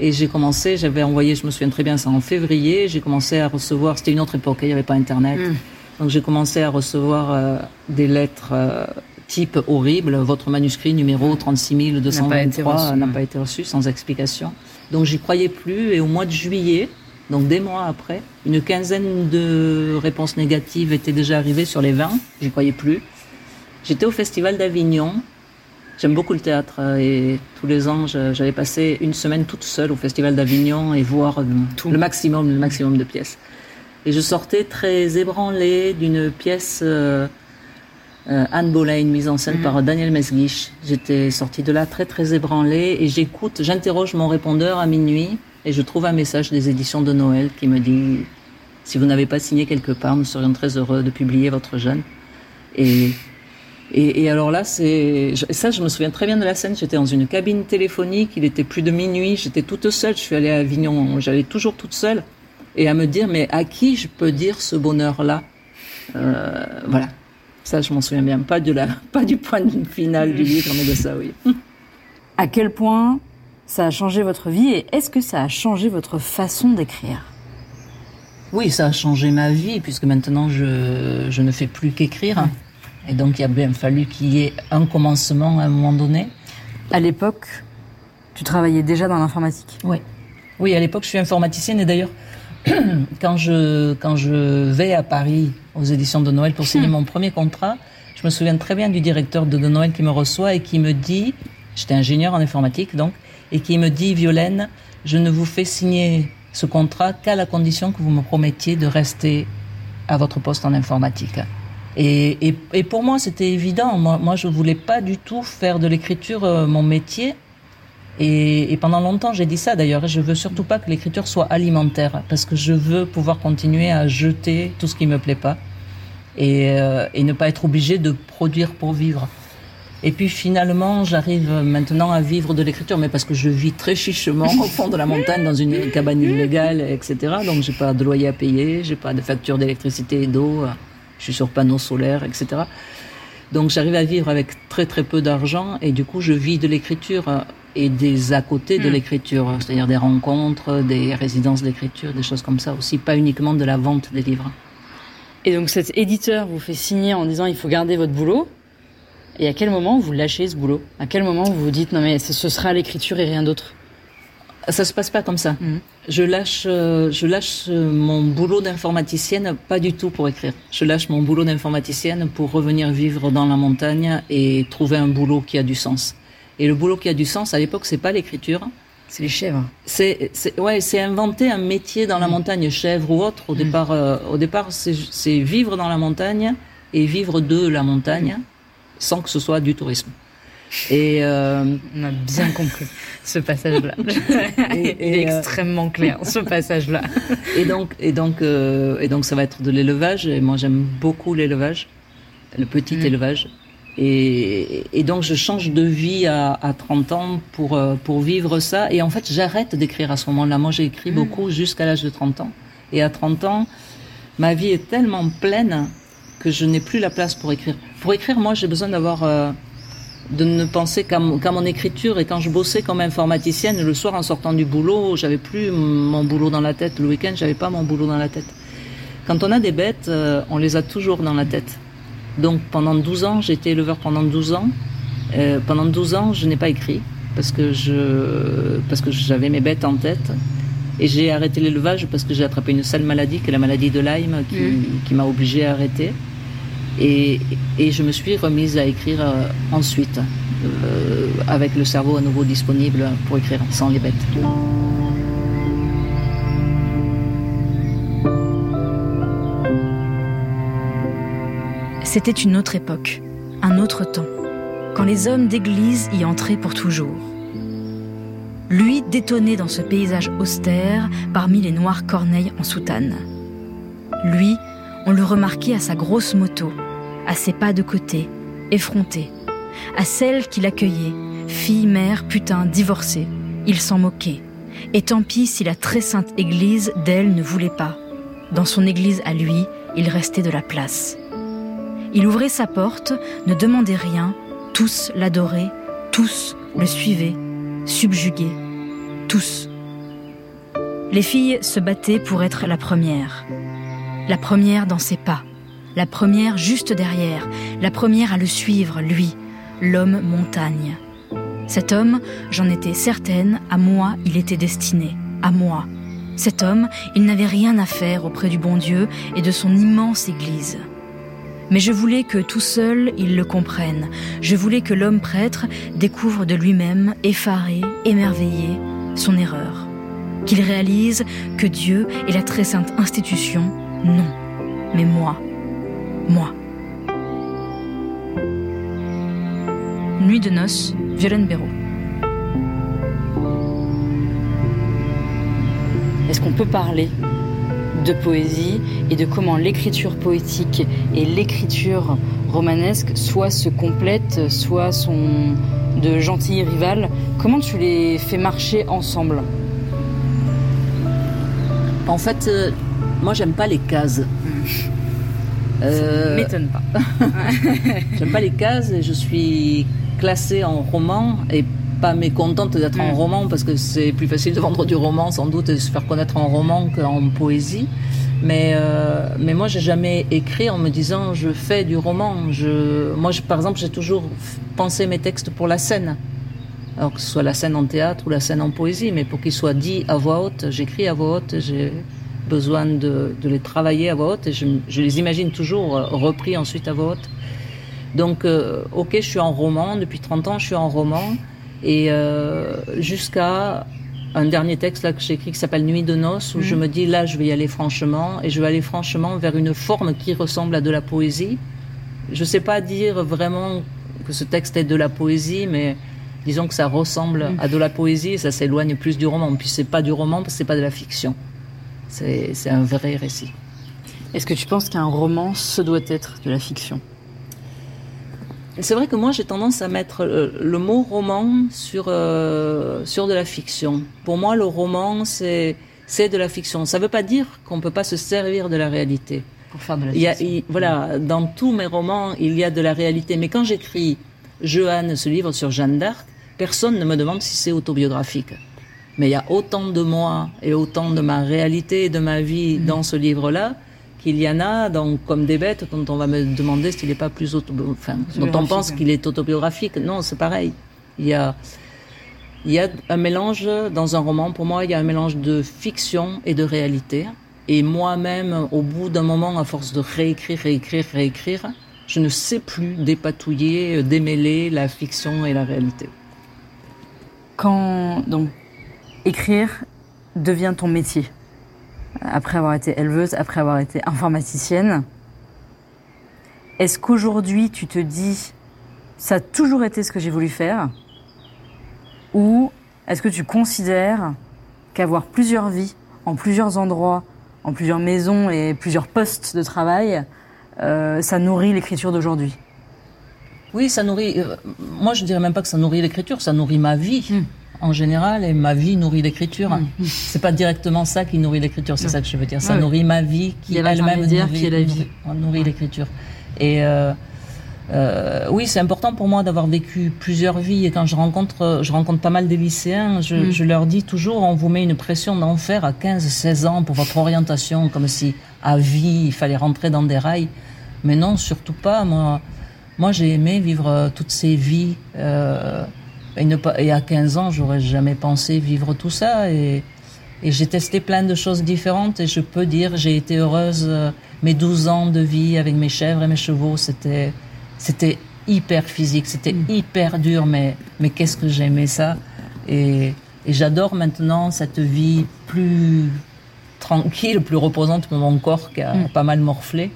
Et j'ai commencé, j'avais envoyé, je me souviens très bien, ça en février. J'ai commencé à recevoir, c'était une autre époque, il n'y avait pas Internet. Mm. Donc j'ai commencé à recevoir euh, des lettres euh, type horrible. Votre manuscrit numéro 36223 reçu, n'a pas été reçu sans explication. Donc j'y croyais plus. Et au mois de juillet, donc des mois après, une quinzaine de réponses négatives étaient déjà arrivées sur les 20. J'y croyais plus. J'étais au Festival d'Avignon. J'aime beaucoup le théâtre euh, et tous les ans, j'allais passer une semaine toute seule au Festival d'Avignon et voir euh, le maximum, le maximum de pièces. Et je sortais très ébranlée d'une pièce euh, Anne Boleyn, mise en scène par Daniel Mesguich. J'étais sortie de là très très ébranlée et j'écoute, j'interroge mon répondeur à minuit et je trouve un message des éditions de Noël qui me dit si vous n'avez pas signé quelque part, nous serions très heureux de publier votre jeune. Et et, et alors là, c'est ça, je me souviens très bien de la scène. J'étais dans une cabine téléphonique. Il était plus de minuit. J'étais toute seule. Je suis allée à Avignon. J'allais toujours toute seule. Et à me dire, mais à qui je peux dire ce bonheur-là? Euh, Voilà. Ça, je m'en souviens bien. Pas de la, (laughs) pas du point final du livre, mais de ça, oui. À quel point ça a changé votre vie et est-ce que ça a changé votre façon d'écrire? Oui, ça a changé ma vie puisque maintenant je, je ne fais plus qu'écrire. Et donc il a bien fallu qu'il y ait un commencement à un moment donné. À l'époque, tu travaillais déjà dans l'informatique? Oui. Oui, à l'époque, je suis informaticienne et d'ailleurs, (clears throat) quand je, quand je vais à Paris aux éditions de Noël pour signer mon premier contrat, je me souviens très bien du directeur de, de Noël qui me reçoit et qui me dit, j'étais ingénieur en informatique donc, et qui me dit, Violaine, je ne vous fais signer ce contrat qu'à la condition que vous me promettiez de rester à votre poste en informatique. Et, et, et pour moi, c'était évident. Moi, moi, je voulais pas du tout faire de l'écriture euh, mon métier. Et, et, pendant longtemps, j'ai dit ça d'ailleurs. Je veux surtout pas que l'écriture soit alimentaire, parce que je veux pouvoir continuer à jeter tout ce qui me plaît pas et, euh, et ne pas être obligé de produire pour vivre. Et puis finalement, j'arrive maintenant à vivre de l'écriture, mais parce que je vis très chichement au fond de la montagne, dans une cabane illégale, etc. Donc j'ai pas de loyer à payer, j'ai pas de facture d'électricité et d'eau, je suis sur panneaux solaires, etc. Donc j'arrive à vivre avec très très peu d'argent, et du coup je vis de l'écriture et des à côté de l'écriture, c'est-à-dire des rencontres, des résidences d'écriture, des choses comme ça aussi, pas uniquement de la vente des livres. Et donc cet éditeur vous fait signer en disant il faut garder votre boulot. Et à quel moment vous lâchez ce boulot? À quel moment vous vous dites non mais ce sera l'écriture et rien d'autre? Ça se passe pas comme ça. Mmh. Je lâche, euh, je lâche mon boulot d'informaticienne pas du tout pour écrire. Je lâche mon boulot d'informaticienne pour revenir vivre dans la montagne et trouver un boulot qui a du sens. Et le boulot qui a du sens à l'époque c'est pas l'écriture. C'est les chèvres. C'est, ouais, c'est inventer un métier dans la montagne, chèvre ou autre. Au mmh. départ, euh, au départ, c'est vivre dans la montagne et vivre de la montagne. Mmh sans que ce soit du tourisme. Et euh... on a bien compris ce passage-là. (laughs) Il est euh... extrêmement clair ce passage-là. et donc, et donc, euh, et donc, ça va être de l'élevage. Et moi, j'aime beaucoup l'élevage, le petit mmh. élevage. Et, et, donc, je change de vie à, à 30 ans pour euh, pour vivre ça. Et en fait, j'arrête d'écrire à ce moment-là. Moi, j'ai écrit mmh. beaucoup jusqu'à l'âge de 30 ans. Et à 30 ans, ma vie est tellement pleine que je n'ai plus la place pour écrire. Pour écrire, moi, j'ai besoin d'avoir euh, de ne penser qu'à mon, qu mon, écriture. Et quand je bossais comme informaticienne, le soir en sortant du boulot, j'avais plus mon boulot dans la tête. Le week-end, j'avais pas mon boulot dans la tête. Quand on a des bêtes, euh, on les a toujours dans la tête. Donc pendant 12 ans, été éleveur pendant 12 ans. Euh, pendant 12 ans, je n'ai pas écrit parce que je parce que j'avais mes bêtes en tête. Et j'ai arrêté l'élevage parce que j'ai attrapé une sale maladie, qui est la maladie de Lyme, qui, mmh. qui m'a obligé à arrêter. Et, et, je me suis remise à écrire euh, ensuite, euh, avec le cerveau à nouveau disponible pour écrire sans les bêtes. C'était une autre époque, un autre temps, quand les hommes d'église y entraient pour toujours. Lui détonnait dans ce paysage austère parmi les noires corneilles en soutane. Lui, on le remarquait à sa grosse moto, à ses pas de côté, effrontés, à celle qui l'accueillait, fille, mère, putain, divorcée. Il s'en moquait. Et tant pis si la très sainte église d'elle ne voulait pas. Dans son église à lui, il restait de la place. Il ouvrait sa porte, ne demandait rien, tous l'adoraient, tous le suivaient, subjugués, tous. Les filles se battaient pour être la première. La première dans ses pas, la première juste derrière, la première à le suivre, lui, l'homme montagne. Cet homme, j'en étais certaine, à moi il était destiné, à moi. Cet homme, il n'avait rien à faire auprès du bon Dieu et de son immense Église. Mais je voulais que tout seul il le comprenne. Je voulais que l'homme prêtre découvre de lui-même, effaré, émerveillé, son erreur. Qu'il réalise que Dieu est la très sainte institution, non, mais moi, moi. Nuit de noces, Violaine Béraud. Est-ce qu'on peut parler? De poésie et de comment l'écriture poétique et l'écriture romanesque soit se complètent, soit sont de gentilles rivales. Comment tu les fais marcher ensemble? En fait, euh, moi j'aime pas les cases. (laughs) Euh, m'étonne pas. (laughs) j'aime pas les cases et je suis classée en roman et pas mécontente d'être en roman parce que c'est plus facile de vendre du roman sans doute et de se faire connaître en roman qu'en poésie. Mais, euh, mais moi, j'ai jamais écrit en me disant je fais du roman. Je, moi, je, par exemple, j'ai toujours pensé mes textes pour la scène. Alors que ce soit la scène en théâtre ou la scène en poésie, mais pour qu'ils soient dits à voix haute, j'écris à voix haute, j'ai besoin de, de, les travailler à voix haute et je, je, les imagine toujours repris ensuite à voix haute. Donc, euh, ok, je suis en roman, depuis 30 ans, je suis en roman. Et euh, jusqu'à un dernier texte là que j'ai écrit qui s'appelle Nuit de noces où je me dis là je vais y aller franchement et je vais aller franchement vers une forme qui ressemble à de la poésie. Je sais pas dire vraiment que ce texte est de la poésie, mais disons que ça ressemble à de la poésie et ça s'éloigne plus du roman. Puis c'est pas du roman parce que c'est pas de la fiction. C'est c'est un vrai récit. Est-ce que tu penses qu'un roman, ce doit être de la fiction? C'est vrai que moi j'ai tendance à mettre le, le mot roman sur euh, sur de la fiction. Pour moi, le roman c'est c'est de la fiction. Ça veut pas dire qu'on peut pas se servir de la réalité. pour faire de la Il y a, il- voilà, dans tous mes romans, il y a de la réalité. Mais quand j'écris Jeanne, ce livre sur Jeanne d'Arc, personne ne me demande si c'est autobiographique. Mais il y a autant de moi et autant de ma réalité et de ma vie dans ce livre-là qu'il y en a donc, comme des bêtes dont on va me demander s'il n'est pas plus auto, enfin, dont on Autobiographique, pense ouais. qu'il est autobiographique. Non, c'est pareil. Il y a, il y a un mélange dans un roman. Pour moi, il y a un mélange de fiction et de réalité. Et moi-même, au bout d'un moment, à force de réécrire, réécrire, réécrire, je ne sais plus dépatouiller, démêler la fiction et la réalité. Quand donc écrire devient ton métier, après avoir été éleveuse, après avoir été informaticienne, est-ce qu'aujourd'hui tu te dis ça a toujours été ce que j'ai voulu faire? Ou est-ce que tu considères qu'avoir plusieurs vies en plusieurs endroits, en plusieurs maisons et plusieurs postes de travail, euh, ça nourrit l'écriture d'aujourd'hui? Oui, ça nourrit. euh, moi, je dirais même pas que ça nourrit l'écriture, ça nourrit ma vie en général, et ma vie nourrit l'écriture. (laughs) C'est pas directement ça qui nourrit l'écriture, c'est ça que je veux dire. Ça nourrit ma vie qui elle-même nourrit, qui est la vie. nourrit- nourrit l'écriture. Et euh, euh, oui, c'est important pour moi d'avoir vécu plusieurs vies. Et quand je rencontre, je rencontre pas mal de lycéens, je, Mm. je leur dis toujours, on vous met une pression d'enfer à 15-16 ans pour votre orientation, comme si à vie il fallait rentrer dans des rails. Mais non, surtout pas. Moi, moi j'ai aimé vivre euh, toutes ces vies. Euh, et, ne pas, et à 15 ans, j'aurais jamais pensé vivre tout ça. Et, et j'ai testé plein de choses différentes. Et je peux dire, j'ai été heureuse. euh, Mes 12 ans de vie avec mes chèvres et mes chevaux, c'était, c'était hyper physique, c'était hyper dur. Mais, mais qu'est-ce que j'aimais ça. Et, et j'adore maintenant cette vie plus tranquille, plus reposante pour mon corps qui a pas mal morflé.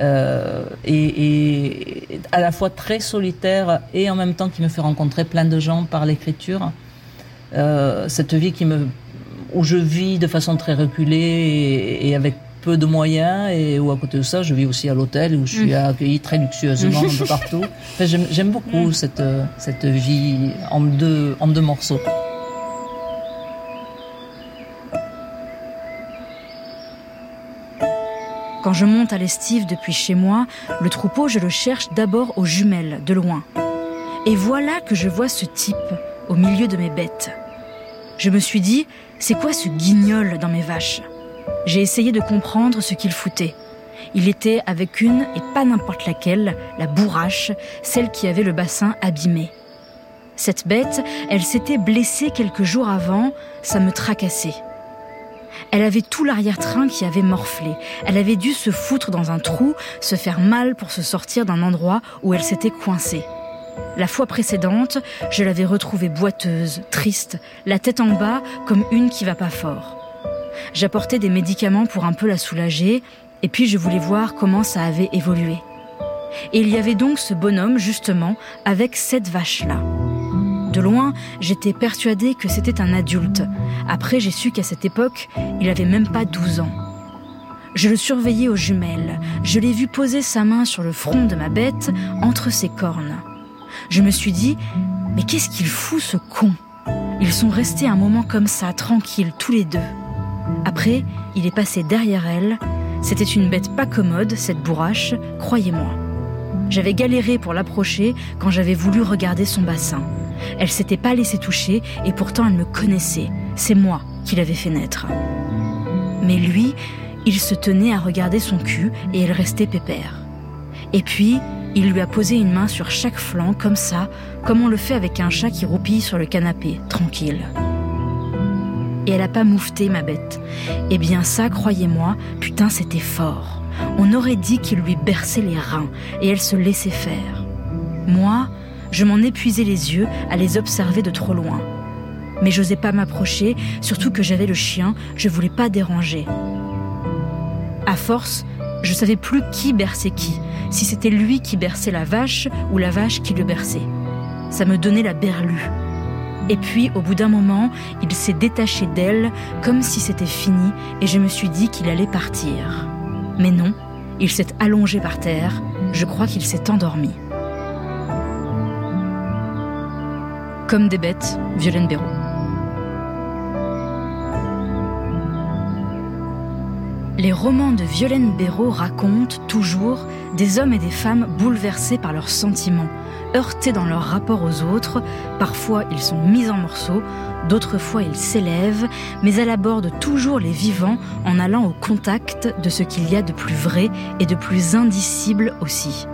Euh, et, et à la fois très solitaire et en même temps qui me fait rencontrer plein de gens par l'écriture. Euh, cette vie qui me, où je vis de façon très reculée et, et avec peu de moyens et où à côté de ça je vis aussi à l'hôtel où je suis accueillie très luxueusement un peu partout. (laughs) Enfin, j'aime, beaucoup cette, euh, cette vie en deux, en deux morceaux. Quand je monte à l'estive depuis chez moi, le troupeau, je le cherche d'abord aux jumelles, de loin. Et voilà que je vois ce type au milieu de mes bêtes. Je me suis dit, c'est quoi ce guignol dans mes vaches? J'ai essayé de comprendre ce qu'il foutait. Il était avec une, et pas n'importe laquelle, la bourrache, celle qui avait le bassin abîmé. Cette bête, elle s'était blessée quelques jours avant, ça me tracassait. Elle avait tout l'arrière-train qui avait morflé. Elle avait dû se foutre dans un trou, se faire mal pour se sortir d'un endroit où elle s'était coincée. La fois précédente, je l'avais retrouvée boiteuse, triste, la tête en bas comme une qui va pas fort. J'apportais des médicaments pour un peu la soulager, et puis je voulais voir comment ça avait évolué. Et il y avait donc ce bonhomme, justement, avec cette vache-là. De loin, j'étais persuadée que c'était un adulte. Après, j'ai su qu'à cette époque, il avait même pas 12 ans. Je le surveillais aux jumelles. Je l'ai vu poser sa main sur le front de ma bête, entre ses cornes. Je me suis dit, mais qu'est-ce qu'il fout ce con? Ils sont restés un moment comme ça, tranquilles, tous les deux. Après, il est passé derrière elle. C'était une bête pas commode, cette bourrache, croyez-moi. J'avais galéré pour l'approcher quand j'avais voulu regarder son bassin. Elle s'était pas laissée toucher et pourtant elle me connaissait. C'est moi qui l'avais fait naître. Mais lui, il se tenait à regarder son cul et elle restait pépère. Et puis, il lui a posé une main sur chaque flanc comme ça, comme on le fait avec un chat qui roupille sur le canapé, tranquille. Et elle a pas moufté, ma bête. Eh bien ça, croyez-moi, putain, c'était fort. On aurait dit qu'il lui berçait les reins et elle se laissait faire. Moi, Je m'en épuisais les yeux à les observer de trop loin. Mais j'osais pas m'approcher, surtout que j'avais le chien, je voulais pas déranger. À force, je savais plus qui berçait qui, si c'était lui qui berçait la vache ou la vache qui le berçait. Ça me donnait la berlue. Et puis, au bout d'un moment, il s'est détaché d'elle comme si c'était fini et je me suis dit qu'il allait partir. Mais non, il s'est allongé par terre, je crois qu'il s'est endormi. Comme des bêtes, Violaine Béraud. Les romans de Violaine Béraud racontent toujours des hommes et des femmes bouleversés par leurs sentiments, heurtés dans leur rapport aux autres. Parfois, ils sont mis en morceaux, d'autres fois, ils s'élèvent, mais elle aborde toujours les vivants en allant au contact de ce qu'il y a de plus vrai et de plus indicible aussi.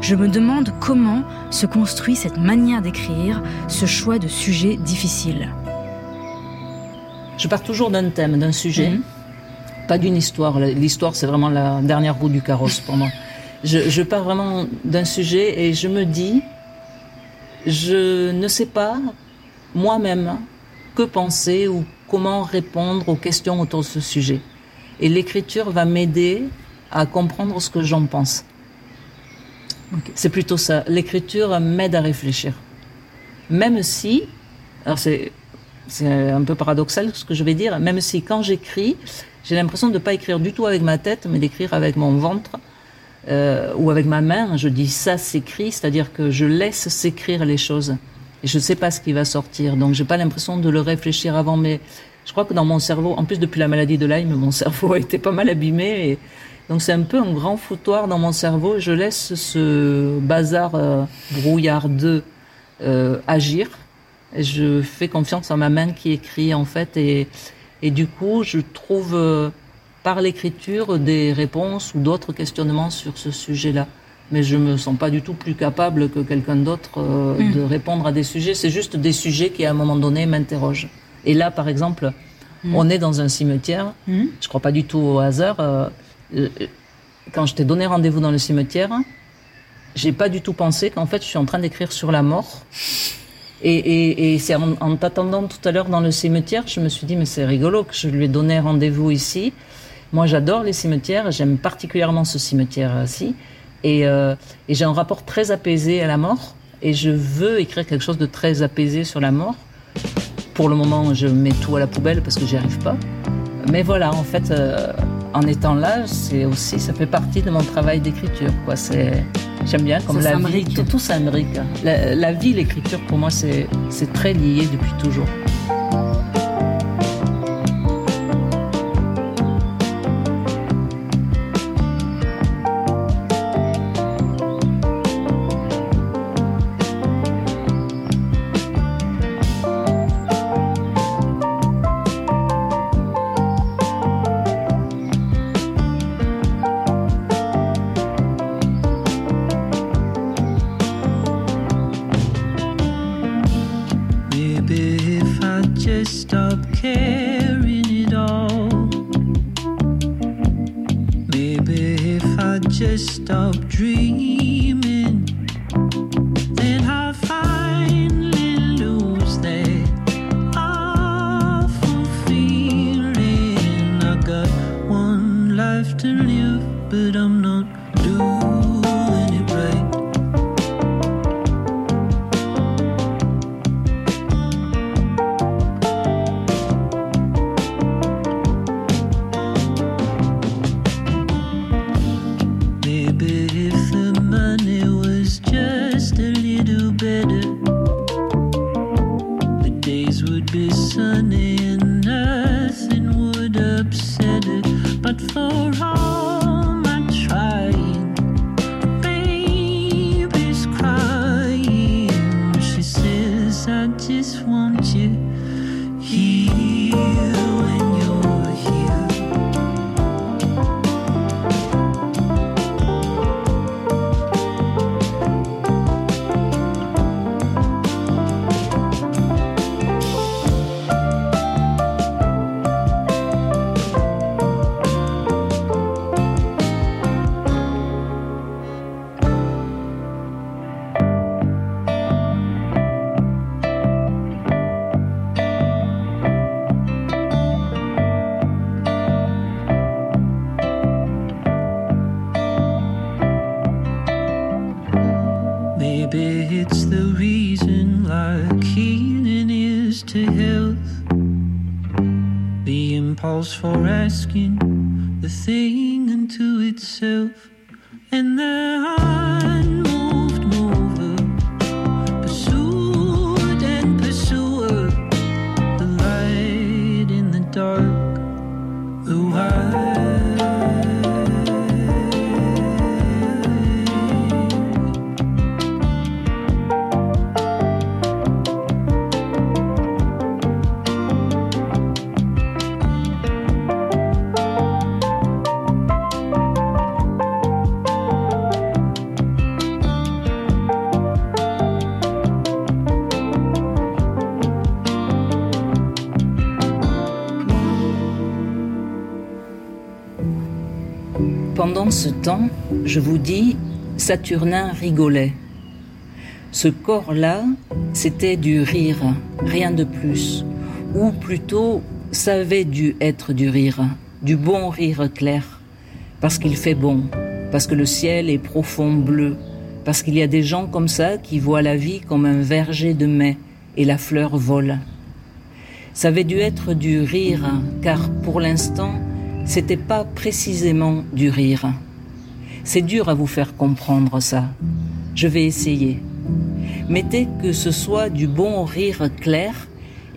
Je me demande comment se construit cette manière d'écrire, ce choix de sujet difficile. Je pars toujours d'un thème, d'un sujet. Mhm. Pas d'une histoire. L'histoire, c'est vraiment la dernière roue du carrosse pour moi. Je, je pars vraiment d'un sujet et je me dis, je ne sais pas moi-même que penser ou comment répondre aux questions autour de ce sujet. Et l'écriture va m'aider à comprendre ce que j'en pense. C'est plutôt ça. L'écriture m'aide à réfléchir. Même si, alors c'est, c'est un peu paradoxal ce que je vais dire, même si quand j'écris, j'ai l'impression de ne pas écrire du tout avec ma tête, mais d'écrire avec mon ventre euh, ou avec ma main. Je dis ça s'écrit, c'est-à-dire que je laisse s'écrire les choses. Et je ne sais pas ce qui va sortir, donc j'ai pas l'impression de le réfléchir avant. Mais je crois que dans mon cerveau, en plus depuis la maladie de Lyme, mon (laughs) cerveau a été pas mal abîmé. Et donc c'est un peu un grand foutoir dans mon cerveau. Je laisse ce bazar euh, brouillardeux euh, agir. Et je fais confiance à ma main qui écrit en fait. Et, et du coup, je trouve euh, par l'écriture des réponses ou d'autres questionnements sur ce sujet-là. Mais je me sens pas du tout plus capable que quelqu'un d'autre euh, Mm. de répondre à des sujets. C'est juste des sujets qui, à un moment donné, m'interrogent. Et là, par exemple, on est dans un cimetière. Mhm. Je crois pas du tout au hasard. Euh, euh, quand je t'ai donné rendez-vous dans le cimetière, j'ai pas du tout pensé qu'en fait, je suis en train d'écrire sur la mort. Et, et, c'est en, en t'attendant tout à l'heure dans le cimetière, je me suis dit, mais c'est rigolo que je lui ai donné rendez-vous ici. Moi, j'adore les cimetières, j'aime particulièrement ce cimetière-ci. Et, euh, et j'ai un rapport très apaisé à la mort. Et je veux écrire quelque chose de très apaisé sur la mort. Pour le moment, je mets tout à la poubelle parce que j'y arrive pas. Mais voilà, en fait, en étant là, c'est aussi, ça fait partie de mon travail d'écriture. Quoi, c'est, j'aime bien comme Ça la vie, tout, tout s'imbrique. La, la vie, l'écriture, pour moi, c'est, c'est très lié depuis toujours. to health. The impulse for asking the thing unto itself. And the je vous dis, Saturnin rigolait. Ce corps-là, c'était du rire, rien de plus. Ou plutôt, ça avait dû être du rire, du bon rire clair. Parce qu'il fait bon, parce que le ciel est profond bleu, parce qu'il y a des gens comme ça qui voient la vie comme un verger de mai et la fleur vole. Ça avait dû être du rire, car pour l'instant, c'était pas précisément du rire. C'est dur à vous faire comprendre ça. Je vais essayer. Mettez que ce soit du bon rire clair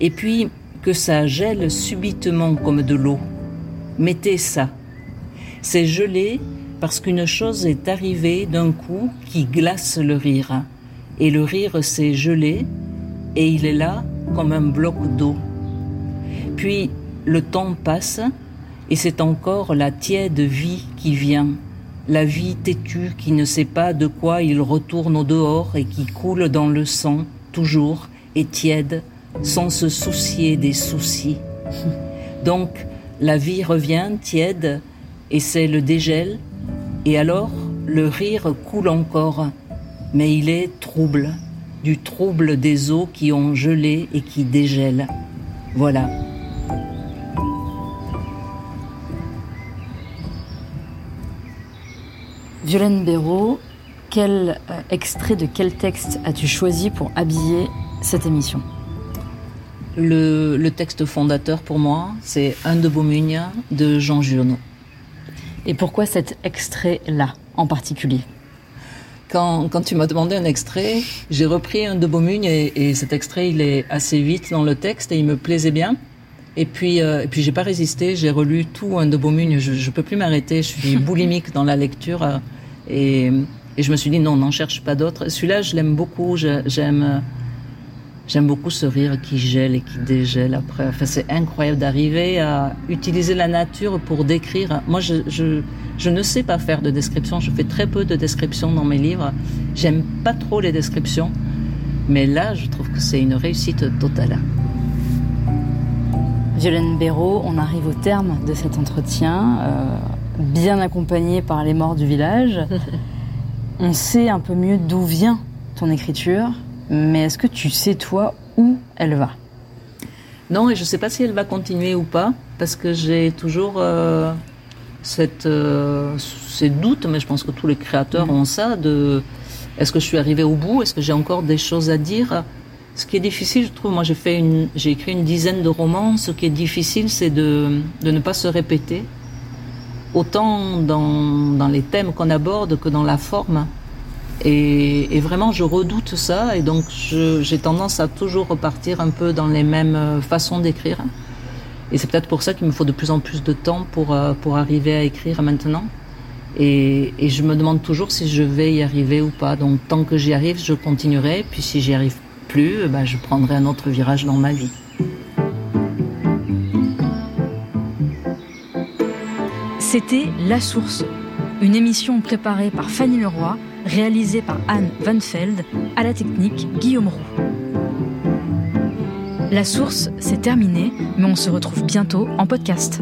et puis que ça gèle subitement comme de l'eau. Mettez ça. C'est gelé parce qu'une chose est arrivée d'un coup qui glace le rire. Et le rire s'est gelé et il est là comme un bloc d'eau. Puis le temps passe et c'est encore la tiède vie qui vient, la vie têtue qui ne sait pas de quoi il retourne au dehors et qui coule dans le sang, toujours, et tiède, sans se soucier des soucis. (laughs) Donc, la vie revient tiède, et c'est le dégel, et alors le rire coule encore, mais il est trouble, du trouble des eaux qui ont gelé et qui dégèlent. Voilà. Violaine Béraud, quel euh, extrait de quel texte as-tu choisi pour habiller cette émission? Le, le texte fondateur pour moi, c'est Un de Beaumugne de Jean Giono. Et pourquoi cet extrait-là en particulier? Quand, quand tu m'as demandé un extrait, j'ai repris un de Beaumugne et, et cet extrait, il est assez vite dans le texte et il me plaisait bien. Et puis, euh, et puis j'ai pas résisté, j'ai relu tout un de Beaumugne, je, je peux plus m'arrêter, je suis (laughs) boulimique dans la lecture euh, et, je me suis dit non, n'en cherche pas d'autres. Celui-là, je l'aime beaucoup, j'aime j'aime beaucoup ce rire qui gèle et qui dégèle après. Enfin, c'est incroyable d'arriver à utiliser la nature pour décrire. Moi, je ne sais pas faire de description, je fais très peu de descriptions dans mes livres. J'aime pas trop les descriptions, mais là, je trouve que c'est une réussite totale. Violaine Béraud, on arrive au terme de cet entretien, euh, bien accompagné par les morts du village. (laughs) on sait un peu mieux d'où vient ton écriture, mais est-ce que tu sais toi où elle va? Non, et je ne sais pas si elle va continuer ou pas, parce que j'ai toujours euh, cette, euh, ces doutes, mais je pense que tous les créateurs ont ça, de est-ce que je suis arrivée au bout, est-ce que j'ai encore des choses à dire? Ce qui est difficile, je trouve, moi j'ai fait une, j'ai écrit une dizaine de romans, ce qui est difficile, c'est de, de ne pas se répéter, autant dans, dans les thèmes qu'on aborde que dans la forme. Et, et vraiment, je redoute ça, et donc j'ai tendance à toujours repartir un peu dans les mêmes euh, façons d'écrire. Et c'est peut-être pour ça qu'il me faut de plus en plus de temps pour, euh, pour arriver à écrire maintenant. Et, et je me demande toujours si je vais y arriver ou pas. Donc tant que j'y arrive, je continuerai. Puis si j'y arrive plus, eh ben, je prendrai un autre virage dans ma vie. C'était La Source, une émission préparée par Fanny Leroy, réalisée par Anne Vanfeld, à la technique Guillaume Roux. La Source, c'est terminé, mais on se retrouve bientôt en podcast.